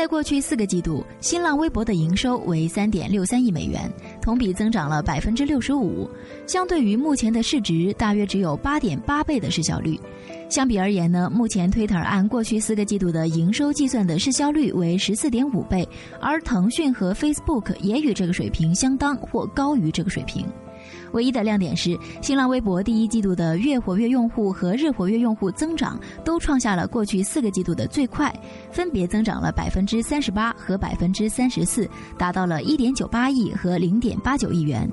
在过去四个季度，新浪微博的营收为三点六三亿美元，同比增长了百分之六十五。相对于目前的市值，大约只有八点八倍的市销率。相比而言呢，目前 Twitter 按过去四个季度的营收计算的市销率为十四点五倍，而腾讯和 Facebook 也与这个水平相当或高于这个水平。唯一的亮点是，新浪微博第一季度的月活跃用户和日活跃用户增长都创下了过去四个季度的最快，分别增长了百分之三十八和百分之三十四，达到了一点九八亿和零点八九亿元。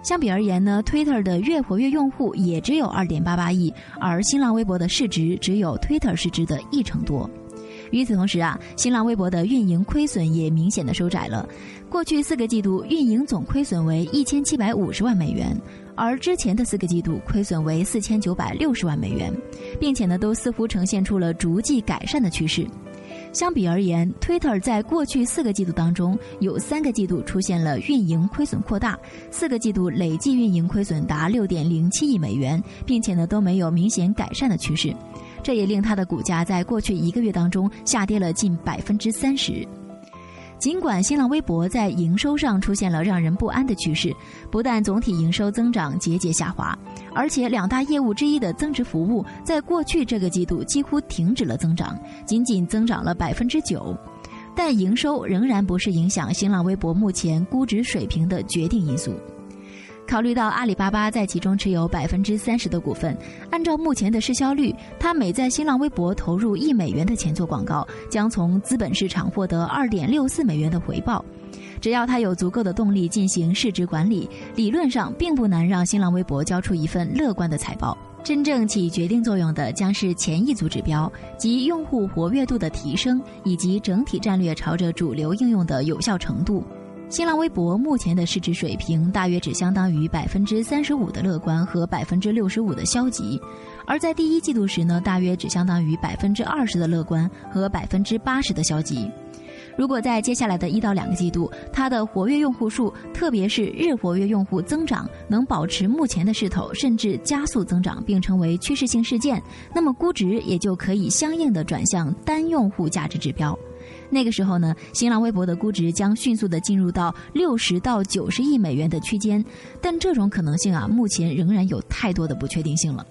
相比而言呢，Twitter 的月活跃用户也只有二点八八亿，而新浪微博的市值只有 Twitter 市值的一成多。与此同时啊，新浪微博的运营亏损也明显的收窄了。过去四个季度运营总亏损为一千七百五十万美元，而之前的四个季度亏损为四千九百六十万美元，并且呢，都似乎呈现出了逐季改善的趋势。相比而言，Twitter 在过去四个季度当中有三个季度出现了运营亏损扩大，四个季度累计运营亏损达六点零七亿美元，并且呢都没有明显改善的趋势。这也令它的股价在过去一个月当中下跌了近百分之三十。尽管新浪微博在营收上出现了让人不安的趋势，不但总体营收增长节节下滑，而且两大业务之一的增值服务在过去这个季度几乎停止了增长，仅仅增长了百分之九。但营收仍然不是影响新浪微博目前估值水平的决定因素。考虑到阿里巴巴在其中持有百分之三十的股份，按照目前的市销率，它每在新浪微博投入一美元的前作广告，将从资本市场获得二点六四美元的回报。只要它有足够的动力进行市值管理，理论上并不难让新浪微博交出一份乐观的财报。真正起决定作用的将是前一组指标，即用户活跃度的提升以及整体战略朝着主流应用的有效程度。新浪微博目前的市值水平大约只相当于百分之三十五的乐观和百分之六十五的消极，而在第一季度时呢，大约只相当于百分之二十的乐观和百分之八十的消极。如果在接下来的一到两个季度，它的活跃用户数，特别是日活跃用户增长能保持目前的势头，甚至加速增长并成为趋势性事件，那么估值也就可以相应的转向单用户价值指标。那个时候呢，新浪微博的估值将迅速的进入到六十到九十亿美元的区间，但这种可能性啊，目前仍然有太多的不确定性了。